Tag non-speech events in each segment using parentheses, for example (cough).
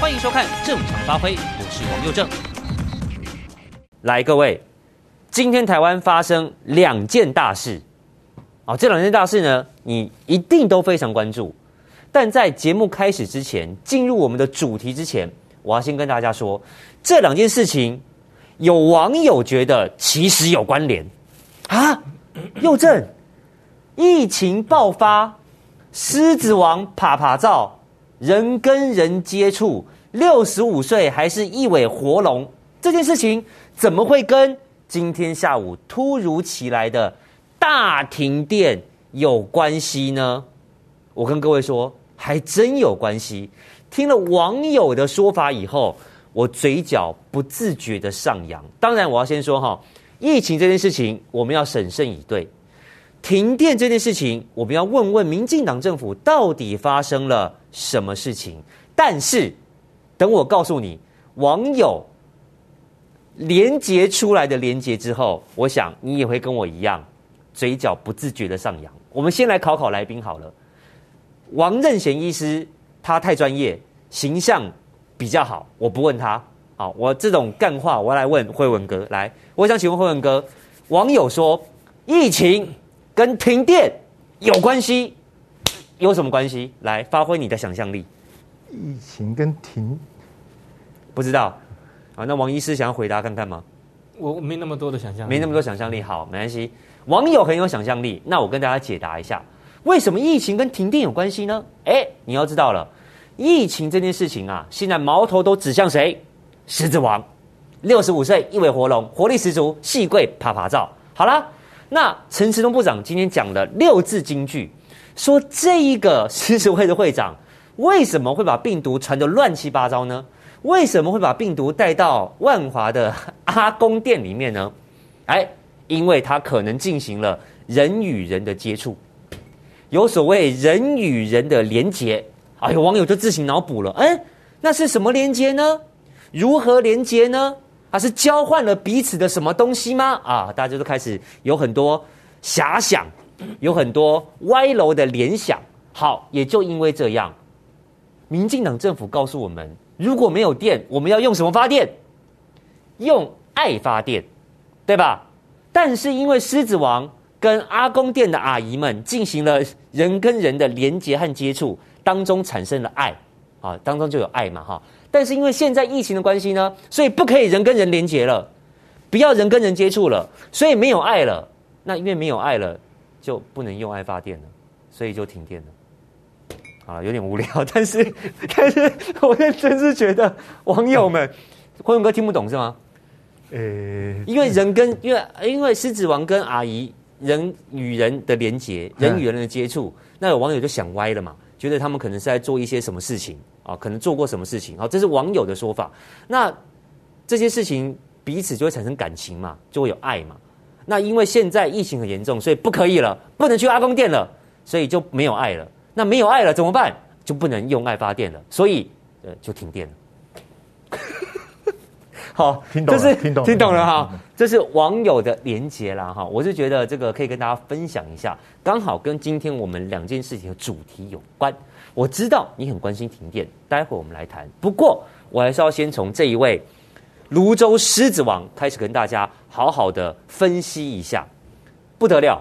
欢迎收看《正常发挥》，我是王佑正。来，各位，今天台湾发生两件大事，啊，这两件大事呢，你一定都非常关注。但在节目开始之前，进入我们的主题之前，我要先跟大家说，这两件事情，有网友觉得其实有关联啊。佑正，疫情爆发，狮子王趴趴走，人跟人接触，六十五岁还是一尾活龙，这件事情怎么会跟今天下午突如其来的大停电有关系呢？我跟各位说，还真有关系。听了网友的说法以后，我嘴角不自觉的上扬。当然，我要先说哈，疫情这件事情我们要审慎以对。停电这件事情，我们要问问民进党政府到底发生了什么事情。但是，等我告诉你网友连接出来的连接之后，我想你也会跟我一样，嘴角不自觉的上扬。我们先来考考来宾好了。王任贤医师他太专业，形象比较好，我不问他。好，我这种干话，我要来问慧文哥。来，我想请问慧文哥，网友说疫情。跟停电有关系，有什么关系？来发挥你的想象力。疫情跟停，不知道啊？那王医师想要回答看看吗？我没那么多的想象力，没那么多想象力。好，没关系。网友很有想象力，那我跟大家解答一下，为什么疫情跟停电有关系呢？哎，你要知道了，疫情这件事情啊，现在矛头都指向谁？狮子王，六十五岁，一尾活龙，活力十足，细贵啪啪照。好了。那陈时中部长今天讲了六字金句，说这一个狮子会的会长为什么会把病毒传得乱七八糟呢？为什么会把病毒带到万华的阿公店里面呢？哎，因为他可能进行了人与人的接触，有所谓人与人的连结。哎呦，网友就自行脑补了，哎，那是什么连结呢？如何连结呢？他是交换了彼此的什么东西吗？啊，大家都开始有很多遐想，有很多歪楼的联想。好，也就因为这样，民进党政府告诉我们，如果没有电，我们要用什么发电？用爱发电，对吧？但是因为狮子王跟阿公店的阿姨们进行了人跟人的连接和接触，当中产生了爱，啊，当中就有爱嘛，哈。但是因为现在疫情的关系呢，所以不可以人跟人连接了，不要人跟人接触了，所以没有爱了。那因为没有爱了，就不能用爱发电了，所以就停电了。好了，有点无聊，(laughs) 但是但是我认真是觉得网友们，辉文哥听不懂是吗？呃，因为人跟因为因为狮子王跟阿姨人与人的连接，人与人的接触，那有网友就想歪了嘛，觉得他们可能是在做一些什么事情。啊，可能做过什么事情？好，这是网友的说法。那这些事情彼此就会产生感情嘛，就会有爱嘛。那因为现在疫情很严重，所以不可以了，不能去阿公店了，所以就没有爱了。那没有爱了怎么办？就不能用爱发电了，所以呃就停电了。好，(laughs) 听懂了，就是听懂听懂了哈。这是网友的连结啦哈。我是觉得这个可以跟大家分享一下，刚好跟今天我们两件事情的主题有关。我知道你很关心停电，待会我们来谈。不过，我还是要先从这一位芦洲狮子王开始跟大家好好的分析一下。不得了，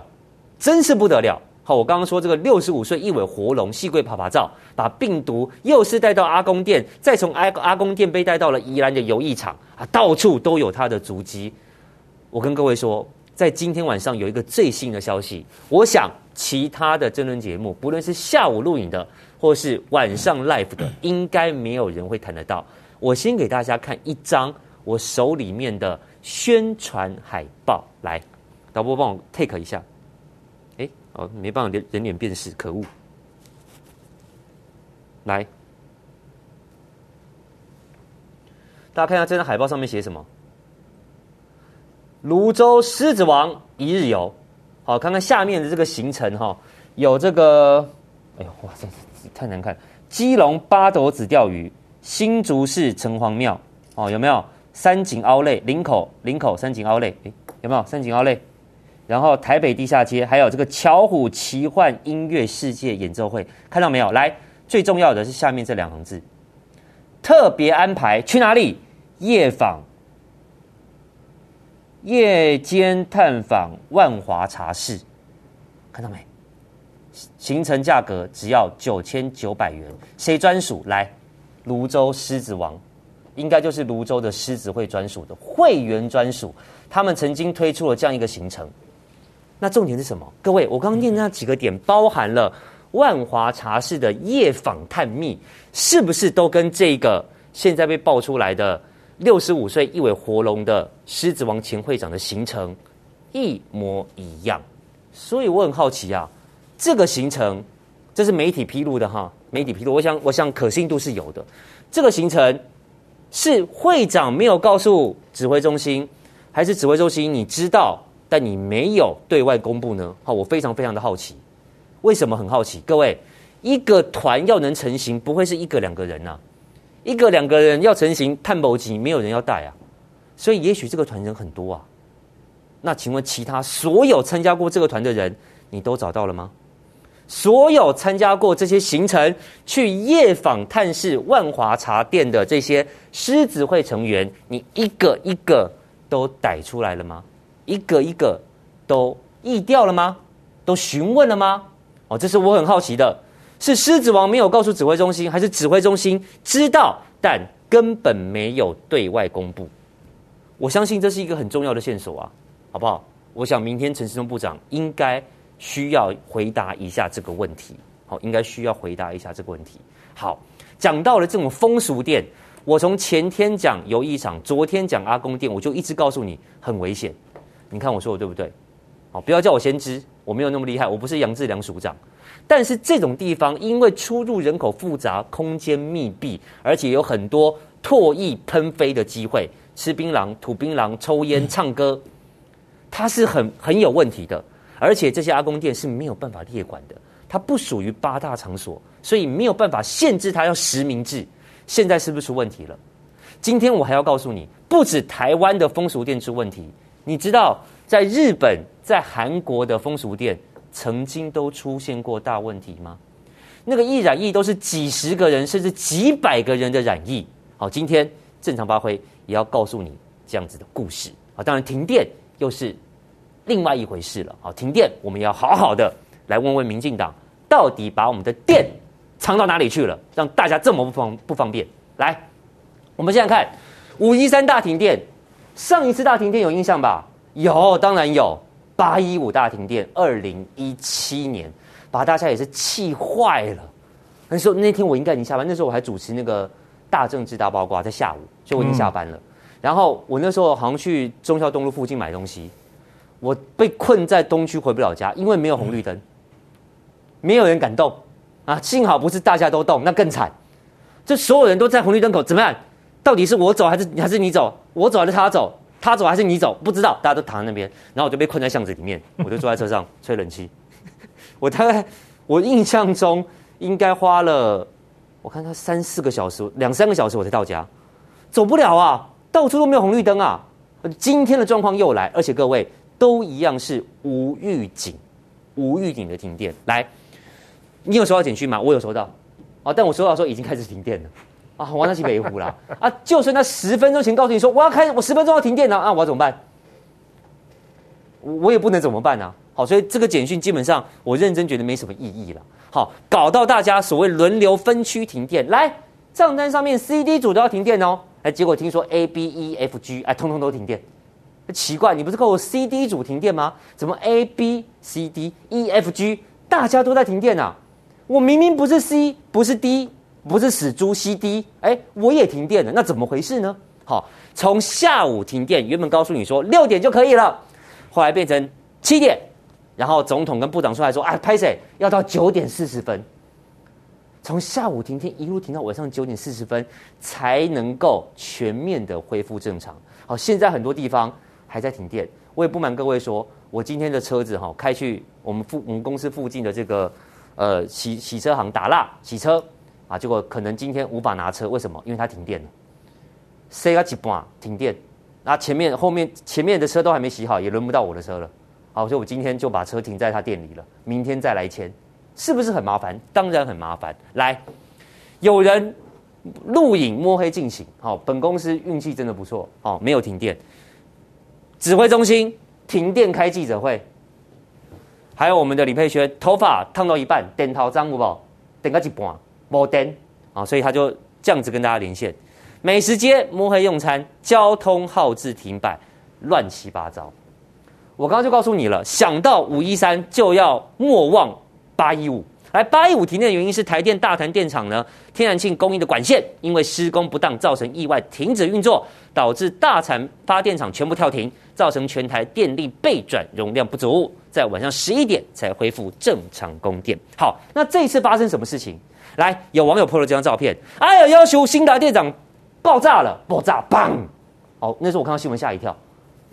真是不得了！好，我刚刚说这个六十五岁一尾活龙细贵爬爬照，把病毒又是带到阿公店，再从阿阿公店被带到了宜兰的游艺场啊，到处都有他的足迹。我跟各位说，在今天晚上有一个最新的消息，我想其他的政论节目，不论是下午录影的。或是晚上 live 的，应该没有人会谈得到。我先给大家看一张我手里面的宣传海报，来，导播帮我 take 一下。哎，哦，没办法人人脸辨识，可恶。来，大家看一下这张海报上面写什么？泸州狮子王一日游。好，看看下面的这个行程哈，有这个，哎呦，哇塞！太难看！基隆八斗子钓鱼，新竹市城隍庙哦，有没有？三井奥莱林口林口三井奥莱，哎，有没有？三井奥莱，然后台北地下街，还有这个巧虎奇幻音乐世界演奏会，看到没有？来，最重要的是下面这两行字：特别安排去哪里？夜访、夜间探访万华茶室，看到没？行程价格只要九千九百元，谁专属？来，泸州狮子王，应该就是泸州的狮子会专属的会员专属。他们曾经推出了这样一个行程。那重点是什么？各位，我刚刚念那几个点，包含了万华茶室的夜访探秘，是不是都跟这个现在被爆出来的六十五岁一尾活龙的狮子王前会长的行程一模一样？所以我很好奇啊。这个行程，这是媒体披露的哈，媒体披露，我想，我想可信度是有的。这个行程是会长没有告诉指挥中心，还是指挥中心你知道，但你没有对外公布呢？好，我非常非常的好奇，为什么很好奇？各位，一个团要能成型，不会是一个两个人呐、一个两个人要成型，探宝级没有人要带啊，所以也许这个团人很多啊。那请问其他所有参加过这个团的人，你都找到了吗？所有参加过这些行程去夜访探视万华茶店的这些狮子会成员，你一个一个都逮出来了吗？一个一个都疫调了吗？都询问了吗？哦，这是我很好奇的。是狮子王没有告诉指挥中心，还是指挥中心知道但根本没有对外公布？我相信这是一个很重要的线索啊，好不好？我想明天陈世忠部长应该。需要回答一下这个问题，好，应该需要回答一下这个问题。好，讲到了这种风俗店，我从前天讲游艺场，昨天讲阿公店，我就一直告诉你很危险。你看我说的对不对？好，不要叫我先知，我没有那么厉害，我不是杨志良署长。但是这种地方，因为出入人口复杂，空间密闭，而且有很多唾液喷飞的机会，吃槟榔、吐槟榔、抽烟、唱歌，它是很很有问题的。而且这些阿公店是没有办法列管的，它不属于八大场所，所以没有办法限制它要实名制。现在是不是出问题了？今天我还要告诉你，不止台湾的风俗店出问题，你知道在日本、在韩国的风俗店曾经都出现过大问题吗？那个易染疫都是几十个人甚至几百个人的染疫。好，今天正常发挥也要告诉你这样子的故事。好，当然停电又是。另外一回事了，好，停电，我们要好好的来问问民进党，到底把我们的电藏到哪里去了，让大家这么不方不方便？来，我们现在看五一三大停电，上一次大停电有印象吧？有，当然有，八一五大停电，二零一七年，把大家也是气坏了。那时候那天我应该已经下班，那时候我还主持那个大政治大八卦，在下午，所以我已经下班了。嗯、然后我那时候好像去忠孝东路附近买东西。我被困在东区回不了家，因为没有红绿灯，没有人敢动啊！幸好不是大家都动，那更惨。就所有人都在红绿灯口，怎么样？到底是我走还是还是你走？我走还是他走？他走还是你走？不知道，大家都躺在那边，然后我就被困在巷子里面，我就坐在车上 (laughs) 吹冷气。我大概我印象中应该花了，我看他三四个小时，两三个小时我才到家，走不了啊，到处都没有红绿灯啊。今天的状况又来，而且各位。都一样是无预警、无预警的停电。来，你有收到简讯吗？我有收到，啊，但我收到的时候已经开始停电了，啊，我那去北湖了，啊，就算他十分钟前告诉你说我要开，我十分钟要停电了，啊，我要怎么办？我也不能怎么办啊。好，所以这个简讯基本上我认真觉得没什么意义了。好，搞到大家所谓轮流分区停电，来账单上面 C、D 组都要停电哦，哎，结果听说 A、B、E、F、G，哎，通通都停电。奇怪，你不是告诉我 C D 组停电吗？怎么 A B C D E F G 大家都在停电啊？我明明不是 C，不是 D，不是死猪 C D，哎，我也停电了，那怎么回事呢？好，从下午停电，原本告诉你说六点就可以了，后来变成七点，然后总统跟部长出来说，哎，拍谢要到九点四十分，从下午停电一路停到晚上九点四十分，才能够全面的恢复正常。好，现在很多地方。还在停电，我也不瞒各位说，我今天的车子哈开去我们附我们公司附近的这个呃洗洗车行打蜡洗车啊，结果可能今天无法拿车，为什么？因为它停电了，塞个几半停电，那前面后面前面的车都还没洗好，也轮不到我的车了，好，所以我今天就把车停在他店里了，明天再来签，是不是很麻烦？当然很麻烦。来，有人录影摸黑进行。好，本公司运气真的不错，哦，没有停电。指挥中心停电开记者会，还有我们的李佩轩头发烫到一半，电头脏不不，电个一半没电啊，所以他就这样子跟大家连线。美食街摸黑用餐，交通号志停摆，乱七八糟。我刚刚就告诉你了，想到五一三就要莫忘八一五。来，八一五停电的原因是台电大潭电厂呢，天然气供应的管线因为施工不当造成意外停止运作，导致大潭发电厂全部跳停，造成全台电力备转容量不足，在晚上十一点才恢复正常供电。好，那这一次发生什么事情？来，有网友 PO 了这张照片，哎呀，要求新达电厂爆炸了，爆炸，砰！哦，那时候我看到新闻吓一跳，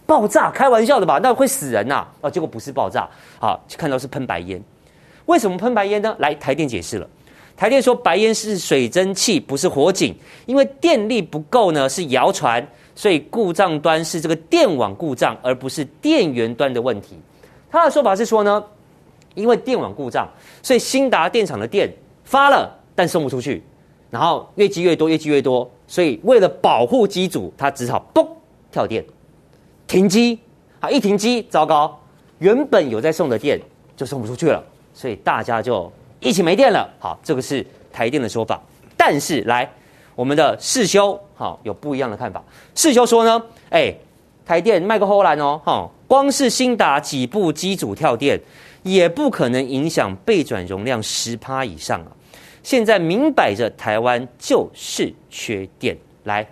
爆炸，开玩笑的吧？那会死人呐、啊！结果不是爆炸，好，看到是喷白烟。为什么喷白烟呢？来，台电解释了，台电说白烟是水蒸气，不是火警，因为电力不够呢，是谣传，所以故障端是这个电网故障，而不是电源端的问题。他的说法是说呢，因为电网故障，所以兴达电厂的电发了，但送不出去，然后越积越多，越积越多，所以为了保护机组，他只好嘣跳电，停机，啊，一停机，糟糕，原本有在送的电就送不出去了。所以大家就一起没电了。好，这个是台电的说法。但是来，我们的世修好有不一样的看法。世修说呢，哎，台电麦克荷兰哦，哈，光是兴达几部机组跳电，也不可能影响备转容量十趴以上啊。现在明摆着台湾就是缺电。来，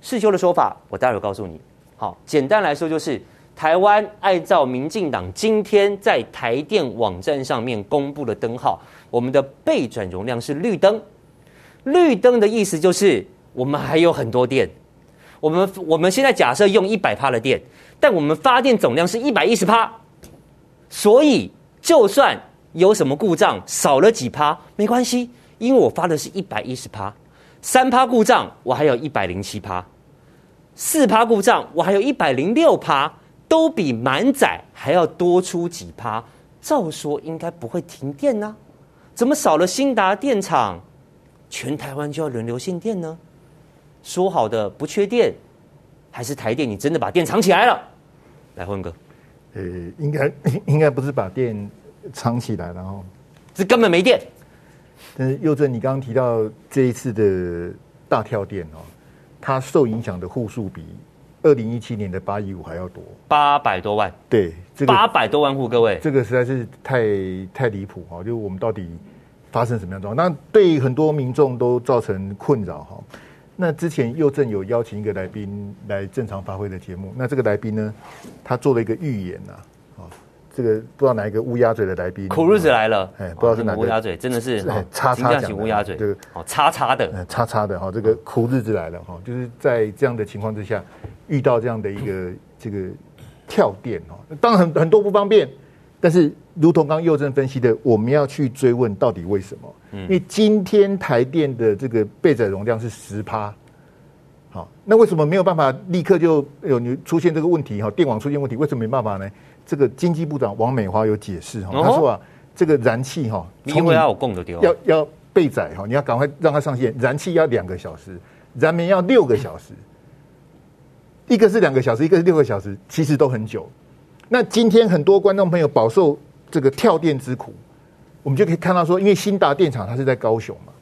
世修的说法，我待会儿告诉你。好，简单来说就是。台湾按照民进党今天在台电网站上面公布的灯号，我们的备转容量是绿灯。绿灯的意思就是我们还有很多电。我们我们现在假设用一百帕的电，但我们发电总量是一百一十帕，所以就算有什么故障少了几帕没关系，因为我发的是一百一十帕，三帕故障我还有一百零七帕，四帕故障我还有一百零六帕。都比满载还要多出几趴，照说应该不会停电呢、啊，怎么少了新达电厂，全台湾就要轮流限电呢？说好的不缺电，还是台电你真的把电藏起来了？来，混哥，呃，应该 (laughs) 应该不是把电藏起来了哈，是根本没电。但是佑正，你刚刚提到这一次的大跳电哦，它受影响的户数比。二零一七年的八一五还要多，八百多万，对，八百多万户，各位，这个实在是太太离谱哈！就我们到底发生什么样状况？那对很多民众都造成困扰哈。那之前右正有邀请一个来宾来正常发挥的节目，那这个来宾呢，他做了一个预言呐。这个不知道哪一个乌鸦嘴的来宾，苦日子来了，哎，不知道是哪个乌鸦嘴，真的是叉叉型乌鸦嘴，这个哦，叉叉的，叉叉的哈，这个苦日子来了哈，就是在这样的情况之下，遇到这样的一个这个跳电哈，当然很很多不方便，但是如同刚刚又正分析的，我们要去追问到底为什么？因为今天台电的这个备载容量是十趴，好，那为什么没有办法立刻就有你出现这个问题哈？电网出现问题，为什么没办法呢？这个经济部长王美华有解释哈，他说啊，这个燃气哈，因为要有供的地方，要要备载哈，你要赶快让它上线。燃气要两个小时，燃煤要六个小时，一个是两个小时，一个是六个小时，其实都很久。那今天很多观众朋友饱受这个跳电之苦，我们就可以看到说，因为新达电厂它是在高雄嘛，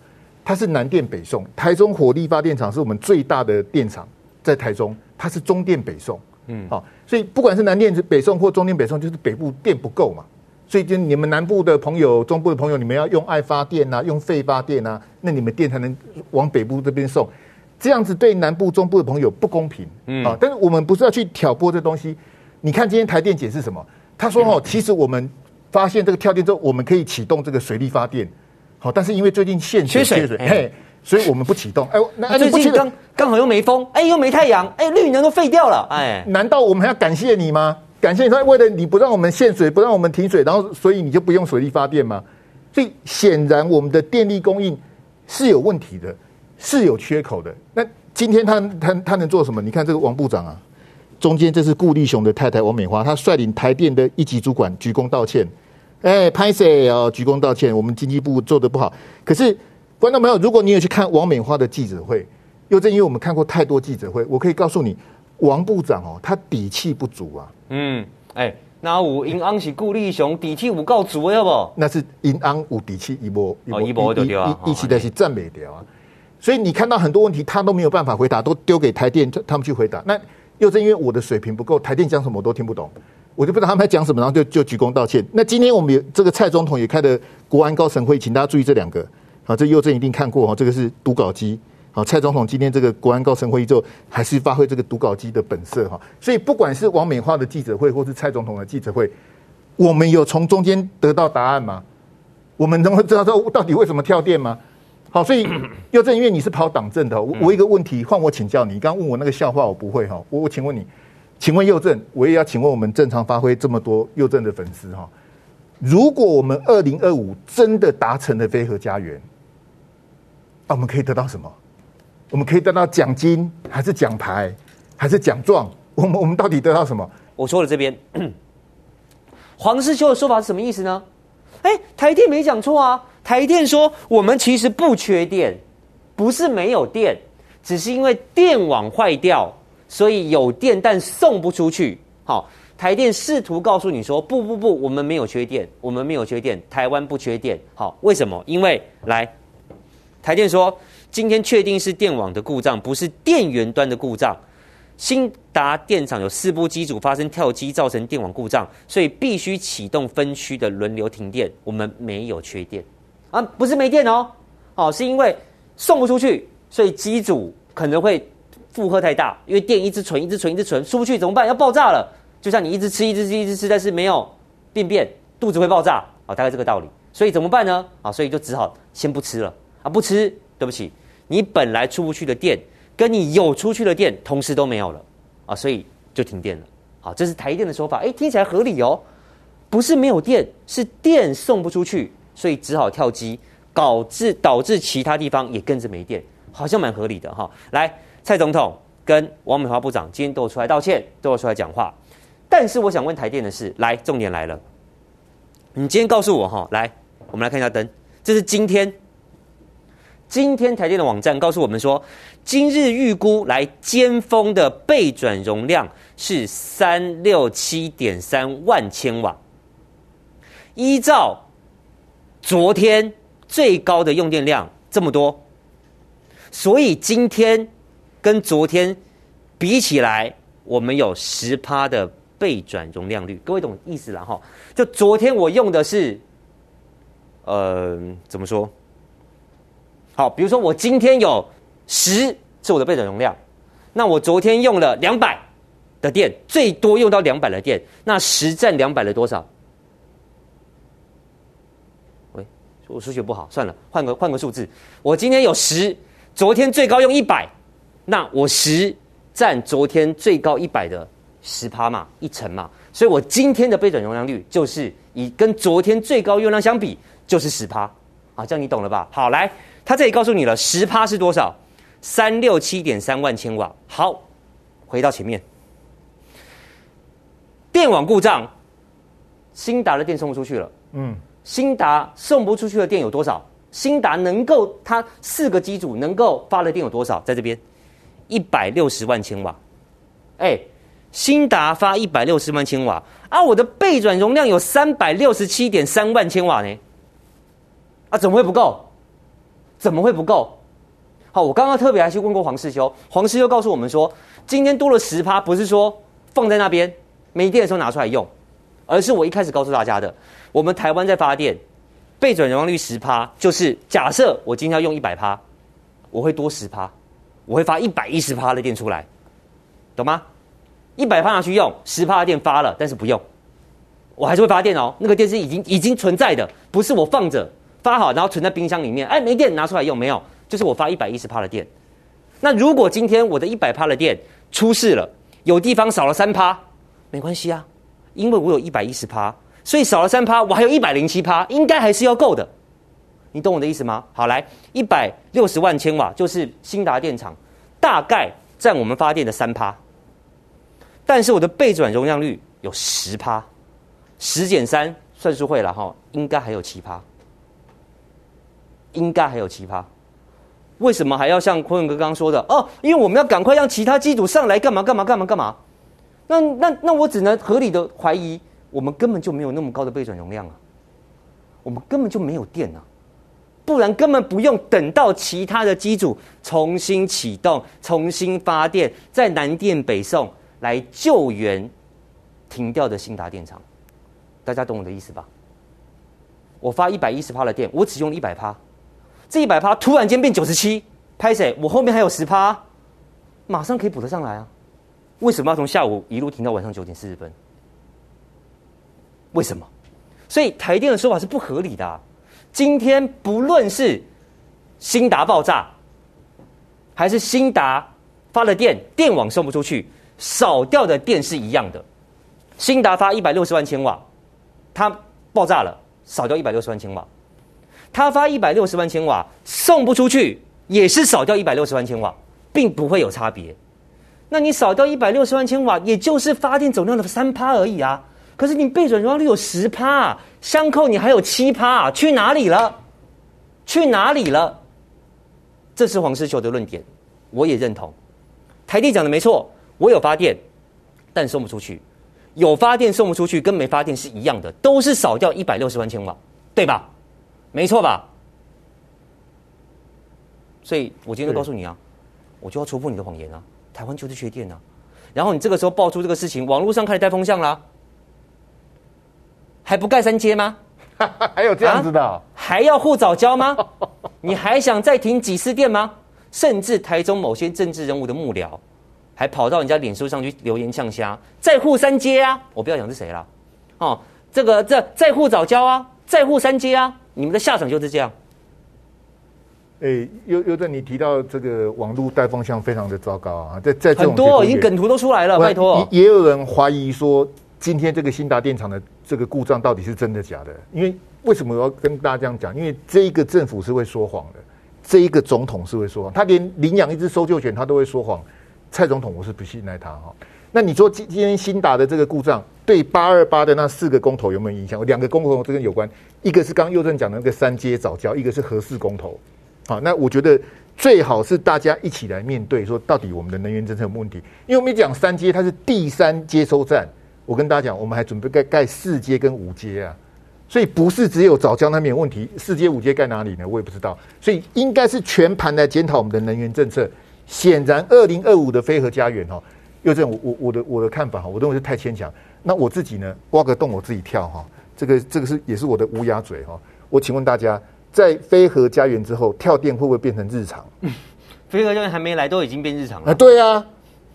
它是南电北送，台中火力发电厂是我们最大的电厂，在台中，它是中电北送。嗯，好，所以不管是南电北送或中电北送，就是北部电不够嘛，所以就你们南部的朋友、中部的朋友，你们要用爱发电啊，用废发电啊，那你们电才能往北部这边送，这样子对南部、中部的朋友不公平。嗯，啊，但是我们不是要去挑拨这东西。你看今天台电解释什么？他说哦，其实我们发现这个跳电之后，我们可以启动这个水力发电。好，但是因为最近限水缺水，嘿。所以我们不启动，哎，那最近刚刚好又没风，哎，又没太阳，哎，绿能都废掉了，哎，难道我们还要感谢你吗？感谢你他为了你不让我们限水，不让我们停水，然后所以你就不用水力发电吗？所以显然我们的电力供应是有问题的，是有缺口的。那今天他他他能做什么？你看这个王部长啊，中间这是顾立雄的太太王美花，他率领台电的一级主管鞠躬道歉，哎，拍谢哦，鞠躬道歉，我们经济部做的不好，可是。观众朋友，如果你有去看王美花的记者会，又正因为我们看过太多记者会，我可以告诉你，王部长哦，他底气不足啊。嗯，哎、欸，那我银安是顾立雄底气不够足，要不？那是银安有底气，一波一波一波就掉啊，一起的是赞美掉啊。所以你看到很多问题，他都没有办法回答，都丢给台电他们去回答。那又正因为我的水平不够，台电讲什么我都听不懂，我就不知道他们在讲什么，然后就就鞠躬道歉。那今天我们有这个蔡总统也开的国安高层会议，请大家注意这两个。好，这右正一定看过哈，这个是读稿机。好，蔡总统今天这个国安高层会议之后，还是发挥这个读稿机的本色哈。所以不管是王美花的记者会，或是蔡总统的记者会，我们有从中间得到答案吗？我们能够知道说到底为什么跳电吗？好，所以 (clears throat) 右正因为你是跑党政的，我我一个问题换我请教你，你刚刚问我那个笑话我不会哈，我我请问你，请问右正，我也要请问我们正常发挥这么多右正的粉丝哈，如果我们二零二五真的达成了非核家园，啊，我们可以得到什么？我们可以得到奖金，还是奖牌，还是奖状？我们我们到底得到什么？我说了这边，黄世修的说法是什么意思呢？哎，台电没讲错啊。台电说，我们其实不缺电，不是没有电，只是因为电网坏掉，所以有电但送不出去。好，台电试图告诉你说，不不不，我们没有缺电，我们没有缺电，台湾不缺电。好，为什么？因为来，台电说，今天确定是电网的故障，不是电源端的故障。兴达电厂有四部机组发生跳机，造成电网故障，所以必须启动分区的轮流停电。我们没有缺电。啊，不是没电哦，哦，是因为送不出去，所以机组可能会负荷太大，因为电一直存，一直存，一直存，出不去怎么办？要爆炸了，就像你一直吃，一直吃，一直吃，但是没有病变，肚子会爆炸，啊，大概这个道理。所以怎么办呢？啊，所以就只好先不吃了，啊，不吃，对不起，你本来出不去的电，跟你有出去的电同时都没有了，啊，所以就停电了。好，这是台电的说法，哎，听起来合理哦，不是没有电，是电送不出去。所以只好跳机，导致导致其他地方也跟着没电，好像蛮合理的哈。来，蔡总统跟王美华部长今天都有出来道歉，都有出来讲话。但是我想问台电的是，来，重点来了，你今天告诉我哈，来，我们来看一下灯，这是今天，今天台电的网站告诉我们说，今日预估来尖峰的备转容量是三六七点三万千瓦，依照。昨天最高的用电量这么多，所以今天跟昨天比起来，我们有十趴的备转容量率。各位懂意思了哈？就昨天我用的是，呃，怎么说？好，比如说我今天有十是我的备转容量，那我昨天用了两百的电，最多用到两百的电，那十占两百的多少？喂我数学不好，算了，换个换个数字。我今天有十，昨天最高用一百，那我十占昨天最高一百的十趴嘛，一成嘛。所以我今天的备转容量率就是以跟昨天最高用量相比，就是十趴。啊，这样你懂了吧？好，来，他这里告诉你了，十趴是多少？三六七点三万千瓦。好，回到前面，电网故障，兴达的电送不出去了。嗯。兴达送不出去的电有多少？兴达能够它四个机组能够发的电有多少？在这边，一百六十万千瓦。哎，兴达发一百六十万千瓦啊！我的备转容量有三百六十七点三万千瓦呢。啊，怎么会不够？怎么会不够？好，我刚刚特别还去问过黄世修，黄世修告诉我们说，今天多了十趴，不是说放在那边没电的时候拿出来用，而是我一开始告诉大家的。我们台湾在发电，备转容量率十趴，就是假设我今天要用一百趴，我会多十趴，我会发一百一十趴的电出来，懂吗？一百趴拿去用，十趴的电发了，但是不用，我还是会发电哦。那个电是已经已经存在的，不是我放着发好然后存在冰箱里面，哎，没电拿出来用没有？就是我发一百一十帕的电。那如果今天我的一百帕的电出事了，有地方少了三趴，没关系啊，因为我有一百一十趴。所以少了三趴，我还有一百零七趴，应该还是要够的。你懂我的意思吗？好，来一百六十万千瓦，就是兴达电厂大概占我们发电的三趴。但是我的备转容量率有十趴，十减三算数会了哈，应该还有七趴，应该还有奇葩。为什么还要像坤文哥刚刚说的哦？因为我们要赶快让其他机组上来，干嘛干嘛干嘛干嘛？那那那我只能合理的怀疑，我们根本就没有那么高的备转容量啊，我们根本就没有电啊，不然根本不用等到其他的机组重新启动、重新发电，在南电北送来救援停掉的兴达电厂。大家懂我的意思吧？我发一百一十帕的电，我只用一百帕。这一百趴突然间变九十七，拍谁？我后面还有十趴，马上可以补得上来啊！为什么要从下午一路停到晚上九点四十分？为什么？所以台电的说法是不合理的。今天不论是新达爆炸，还是新达发了电，电网送不出去，少掉的电是一样的。新达发一百六十万千瓦，它爆炸了，少掉一百六十万千瓦。他发一百六十万千瓦送不出去，也是少掉一百六十万千瓦，并不会有差别。那你少掉一百六十万千瓦，也就是发电总量的三趴而已啊。可是你备转容量率有十趴，相扣你还有七趴，去哪里了？去哪里了？这是黄世球的论点，我也认同。台电讲的没错，我有发电，但送不出去。有发电送不出去，跟没发电是一样的，都是少掉一百六十万千瓦，对吧？没错吧？所以我今天就告诉你啊，我就要戳破你的谎言啊！台湾就是缺电啊！然后你这个时候爆出这个事情，网络上开始带风向啦，还不盖三阶吗？(laughs) 还有这样子的？啊、还要护早交吗？(laughs) 你还想再停几次电吗？甚至台中某些政治人物的幕僚，还跑到人家脸书上去留言呛虾，再护三阶啊！我不要讲是谁了，哦，这个这再护早交啊，再护三阶啊！你们的下场就是这样。哎，优优正，你提到这个网络带风向非常的糟糕啊，在在很多已经梗图都出来了，拜托。也有人怀疑说，今天这个新达电厂的这个故障到底是真的假的？因为为什么我要跟大家这样讲？因为这一个政府是会说谎的，这一个总统是会说谎，他连领养一只搜救犬他都会说谎。蔡总统，我是不信赖他哈。那你说今今天新达的这个故障？对八二八的那四个公投有没有影响？两个公投这个有关，一个是刚右正讲的那个三阶早教，一个是核四公投。好，那我觉得最好是大家一起来面对，说到底我们的能源政策有问题。因为我们讲三阶，它是第三接收站。我跟大家讲，我们还准备盖盖四阶跟五阶啊，所以不是只有早教那边有问题，四阶五阶盖哪里呢？我也不知道。所以应该是全盘来检讨我们的能源政策。显然，二零二五的飞核家园哈，优正，我我我的我的看法哈，我认为是太牵强。那我自己呢，挖个洞我自己跳哈，这个这个是也是我的乌鸦嘴哈。我请问大家，在飞河家园之后，跳电会不会变成日常？飞河家园还没来，都已经变日常了。啊，对啊，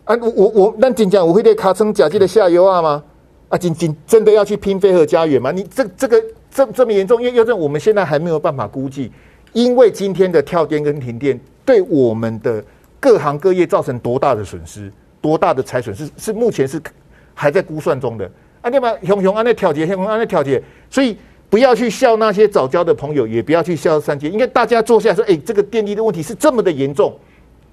啊，我我我，那真讲我会对卡称假借的下游啊吗？啊，仅仅真的要去拼飞河家园吗？你这这个这这么严重？因为要这我们现在还没有办法估计，因为今天的跳电跟停电对我们的各行各业造成多大的损失，多大的财损是，是目前是。还在估算中的啊，对吧？熊熊啊，那调节，熊熊啊，那调节，所以不要去笑那些早交的朋友，也不要去笑三阶，应该大家坐下来说，哎，这个电力的问题是这么的严重。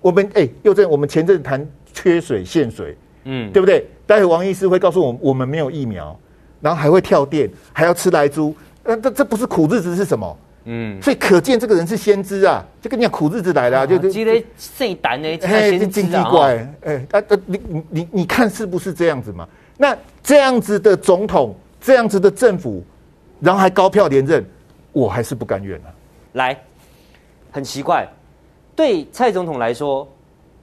我们哎，又在我们前阵谈缺水限水，嗯，对不对？待会王医师会告诉我们，我们没有疫苗，然后还会跳电，还要吃来猪，呃，这这不是苦日子是什么？嗯，所以可见这个人是先知啊，就跟你讲苦日子来了，啊，就就这谁胆呢？哎，这经济怪，哎，啊啊，你你你你看是不是这样子嘛？那这样子的总统，这样子的政府，然后还高票连任，我还是不甘愿啊。来，很奇怪，对蔡总统来说，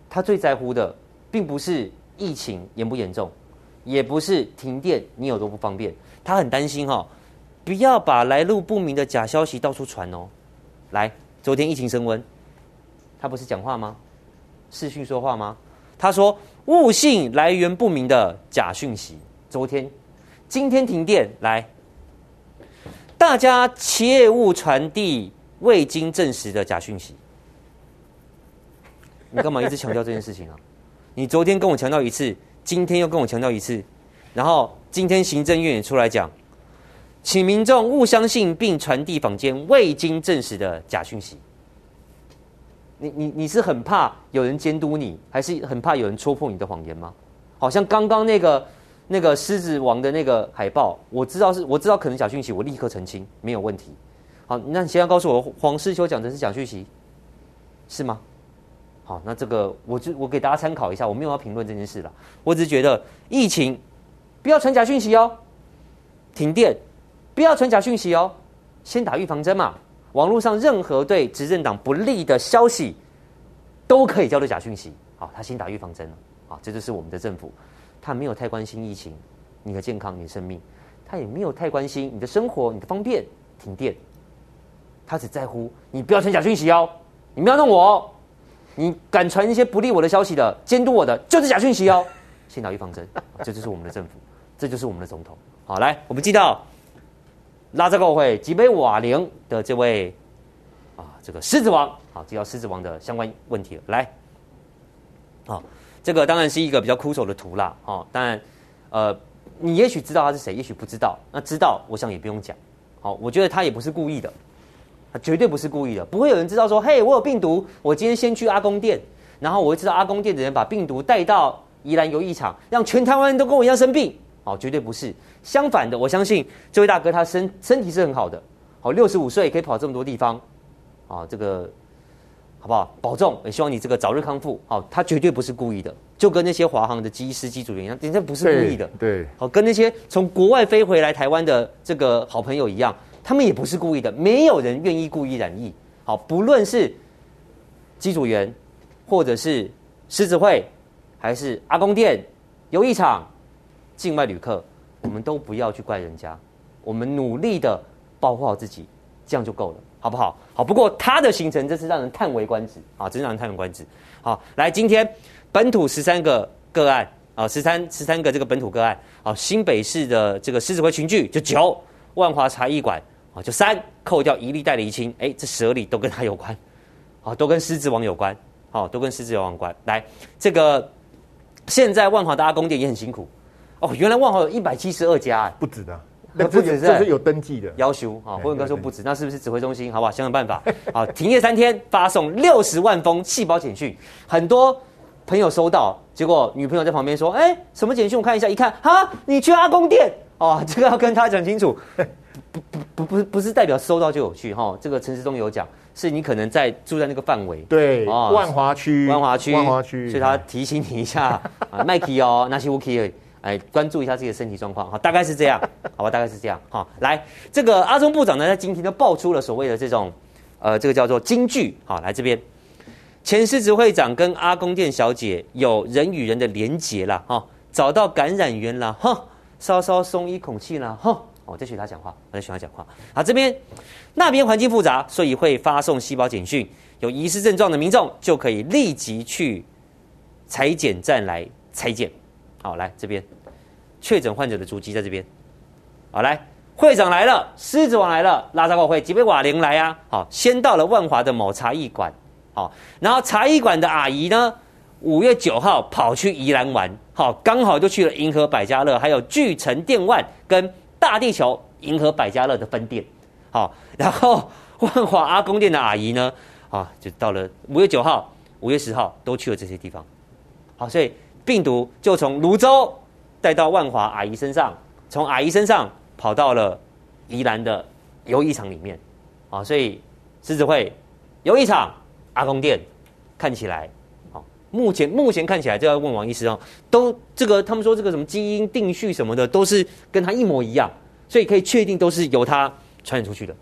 他最在乎的，并不是疫情严不严重，也不是停电你有多不方便，他很担心哈，哦。不要把来路不明的假消息到处传哦！来，昨天疫情升温，他不是讲话吗？视讯说话吗？他说误信来源不明的假讯息。昨天、今天停电，来，大家切勿传递未经证实的假讯息。你干嘛一直强调这件事情啊？(laughs) 你昨天跟我强调一次，今天又跟我强调一次，然后今天行政院也出来讲。请民众勿相信并传递坊间未经证实的假讯息。你你你是很怕有人监督你，还是很怕有人戳破你的谎言吗？好像刚刚那个那个狮子王的那个海报，我知道是我知道可能假讯息，我立刻澄清，没有问题。好，那你现在告诉我，黄世修讲的是假讯息？是吗？好，那这个我就我给大家参考一下，我没有要评论这件事了，我只是觉得疫情不要传假讯息哦，停电不要传假讯息哦，先打预防针嘛。网络上任何对执政党不利的消息都可以叫做假讯息。好，他先打预防针了。好，这就是我们的政府，他没有太关心疫情、你的健康、你的生命，他也没有太关心你的生活、你的方便。停电，他只在乎你不要传假讯息哦，你不要弄我哦，你敢传一些不利我的消息的、监督我的，就是假讯息哦。先打预防针，这就是我们的政府，这就是我们的总统。好，来，我们记到。拉扎狗会吉贝瓦林的这位啊，这个狮子王，好，提到狮子王的相关问题了。来，啊，这个当然是一个比较枯手的图啦，哦，当然，呃，你也许知道他是谁，也许不知道。那知道，我想也不用讲。好，我觉得他也不是故意的，他绝对不是故意的，不会有人知道说，嘿，我有病毒，我今天先去阿公店，然后我会知道阿公店的人把病毒带到宜兰游艺场，让全台湾人都跟我一样生病。好，绝对不是。相反的，我相信这位大哥他身身体是很好的，好，六十五岁可以跑这么多地方，啊，这个好不好？保重，也希望你这个早日康复。好，他绝对不是故意的，就跟那些华航的机师、机组员一样，人家不是故意的。对，好，跟那些从国外飞回来台湾的这个好朋友一样，他们也不是故意的，没有人愿意故意染疫。好，不论是机组员，或者是狮子会，还是阿公店、游艺场。境外旅客，我们都不要去怪人家，我们努力的保护好自己，这样就够了，好不好？好，不过他的行程真是让人叹为观止啊，真让人叹为观止。好，来，今天本土十三个个案啊，十三十三个这个本土个案，好，新北市的这个狮子会群聚就九，万华茶艺馆啊就三，扣掉一例带厘清，哎，这十二例都跟他有关，好，都跟狮子王有关，好，都跟狮子王有关。来，这个现在万华的阿公店也很辛苦。哦，原来万豪有一百七十二家，哎，不止的，那不止是，这是有登记的。要求啊，辉文哥说不止，那是不是指挥中心？好不好？想想办法。(laughs) 好，停业三天，发送六十万封细胞简讯，很多朋友收到，结果女朋友在旁边说：“哎，什么简讯？我看一下，一看，哈，你去阿公店哦，(laughs) 这个要跟他讲清楚，不不不不不是代表收到就有去哈。这个陈时中有讲，是你可能在住在那个范围，对，万华区，万华区，万华区，所以他提醒你一下啊，(laughs) 麦克哦，那些乌克。哎，关注一下自己的身体状况哈，大概是这样，(laughs) 好吧，大概是这样哈。来，这个阿中部长呢，在今天就爆出了所谓的这种，呃，这个叫做金句，好，来这边，前狮子会长跟阿公店小姐有人与人的连结了哈，找到感染源了哈，稍稍松一口气了哈。我在学他讲话，我在学他讲话。好，这边那边环境复杂，所以会发送细胞简讯，有疑似症状的民众就可以立即去裁剪站来采检。好，来这边，确诊患者的足迹在这边。好，来会长来了，狮子王来了，拉萨国会吉贝瓦林来啊。好，先到了万华的某茶艺馆。好，然后茶艺馆的阿姨呢，五月九号跑去宜兰玩。好，刚好就去了银河百家乐，还有巨城电万跟大地球银河百家乐的分店。好，然后万华阿公店的阿姨呢，啊，就到了五月九号、五月十号都去了这些地方。好，所以。病毒就从泸州带到万华阿姨身上，从阿姨身上跑到了宜兰的游艺场里面，啊，所以狮子会游艺场阿公店看起来，啊，目前目前看起来就要问王医师哦，都这个他们说这个什么基因定序什么的都是跟他一模一样，所以可以确定都是由他传染出去的。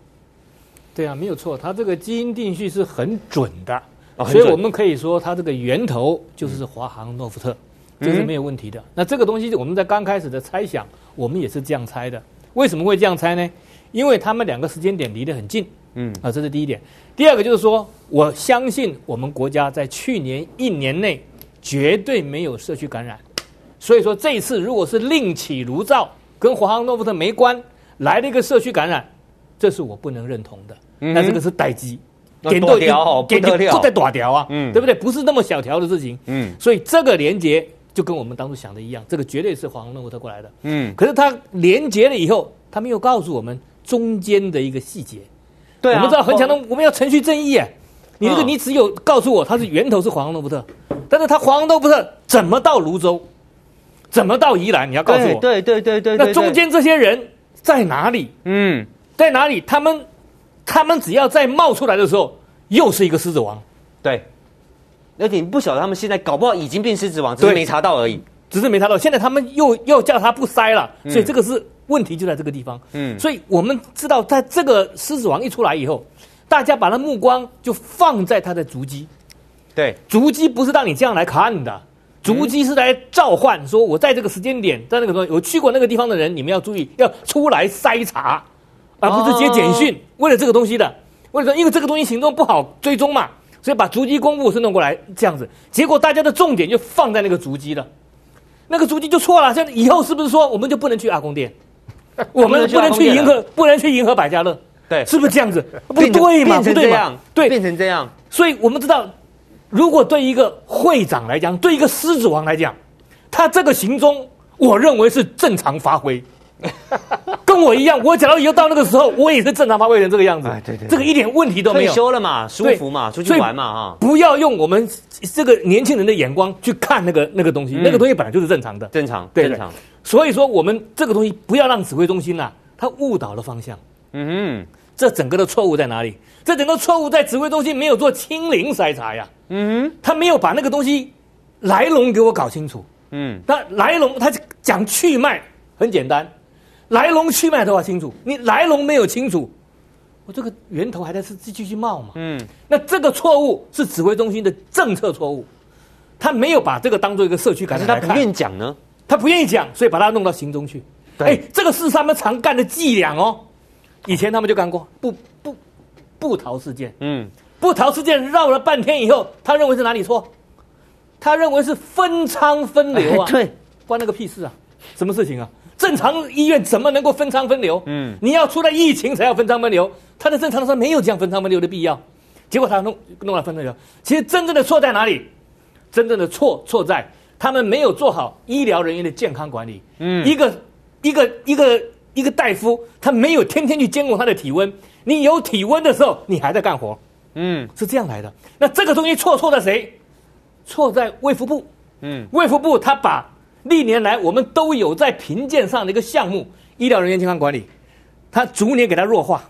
对啊，没有错，他这个基因定序是很准的，哦、所以我们可以说他这个源头就是华航诺福特。这是没有问题的。那这个东西我们在刚开始的猜想，我们也是这样猜的。为什么会这样猜呢？因为他们两个时间点离得很近。嗯，啊，这是第一点。第二个就是说，我相信我们国家在去年一年内绝对没有社区感染。所以说这一次如果是另起炉灶，跟华航诺夫特没关，来了一个社区感染，这是我不能认同的。那这个是待机，点都条，点都不在短条啊，嗯，对不对？不是那么小条的事情。嗯，所以这个连接。就跟我们当初想的一样，这个绝对是黄龙诺富特过来的。嗯，可是他连接了以后，他没有告诉我们中间的一个细节。对、啊，我们知道很强的，我们要程序正义哎。你这个你只有告诉我它是源头是黄龙诺富特，但是他黄龙诺富特怎么到泸州，怎么到宜兰？你要告诉我。对对对对，对。那中间这些人在哪里？嗯，在哪里？他们他们只要再冒出来的时候，又是一个狮子王。对，而且你不晓得他们现在搞不好已经变狮子王，只是没查到而已，只是没查到。现在他们又又叫他不塞了，所以这个是问题就在这个地方。嗯，所以我们知道，在这个狮子王一出来以后，大家把那目光就放在他的足迹。对，足迹不是让你这样来看的，足迹是来召唤，说我在这个时间点，在那个时候有去过那个地方的人，你们要注意，要出来筛查，而不是接简讯。哦、为了这个东西的，为了说，因为这个东西行动不好追踪嘛，所以把足迹公布是弄过来这样子。结果大家的重点就放在那个足迹了，那个足迹就错了。像以后是不是说我们就不能去阿公店？(laughs) 我们不能去银河，不能去银河百家乐？对，是不是这样子？(laughs) 不对嘛？不对嘛？对，变成这样。所以我们知道。如果对一个会长来讲，对一个狮子王来讲，他这个行踪，我认为是正常发挥，(laughs) 跟我一样。我假如以后到那个时候，我也是正常发挥成这个样子。哎，对对，这个一点问题都没有。退休了嘛，舒服嘛，出去玩嘛，啊！不要用我们这个年轻人的眼光去看那个那个东西，那个东西本来就是正常的，正常，正常。所以说，我们这个东西不要让指挥中心呐，他误导了方向。嗯。这整个的错误在哪里？这整个错误在指挥中心没有做清零筛查呀。嗯，他没有把那个东西来龙给我搞清楚。嗯，他来龙，他讲去脉很简单，来龙去脉都要清楚。你来龙没有清楚，我这个源头还在是继续冒嘛。嗯，那这个错误是指挥中心的政策错误，他没有把这个当做一个社区感染。他不愿意讲呢？他不愿意讲，所以把它弄到行中去。对，哎，这个是他们常干的伎俩哦。以前他们就干过不不不逃事件，嗯，不逃事件绕了半天以后，他认为是哪里错？他认为是分仓分流啊，对，关那个屁事啊，什么事情啊？正常医院怎么能够分仓分流？嗯，你要出了疫情才要分仓分流，他的正常的时候没有这样分仓分流的必要，结果他弄弄了分分流。其实真正的错在哪里？真正的错错在他们没有做好医疗人员的健康管理。嗯，一个一个一个。一个一个大夫，他没有天天去监控他的体温。你有体温的时候，你还在干活，嗯，是这样来的。那这个东西错错在谁？错在卫福部，嗯，卫福部他把历年来我们都有在评鉴上的一个项目——医疗人员健康管理，他逐年给他弱化，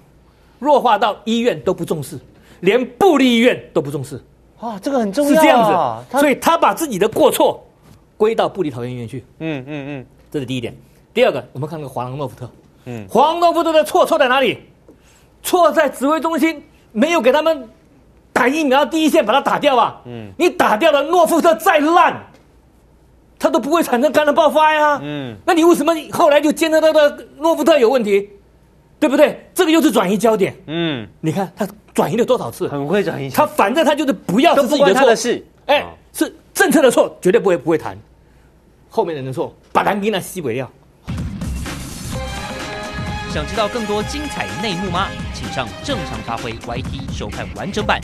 弱化到医院都不重视，连部立医院都不重视。啊，这个很重要，是这样子。所以他把自己的过错归到部立桃园医院去。嗯嗯嗯，这是第一点。第二个，我们看那个华朗诺夫特，嗯，华朗诺夫特的错错在哪里？错在指挥中心没有给他们打疫苗，第一线把它打掉啊。嗯，你打掉了诺夫特再烂，它都不会产生感染爆发呀。嗯，那你为什么后来就监测到的诺夫特有问题？对不对？这个又是转移焦点。嗯，你看他转移了多少次？很会转移。他反正他就是不要是自己的错的事，哎，是政策的错，绝对不会不会谈。后面的人的错，把蓝冰那吸鬼掉。想知道更多精彩内幕吗？请上正常发挥 YT 收看完整版。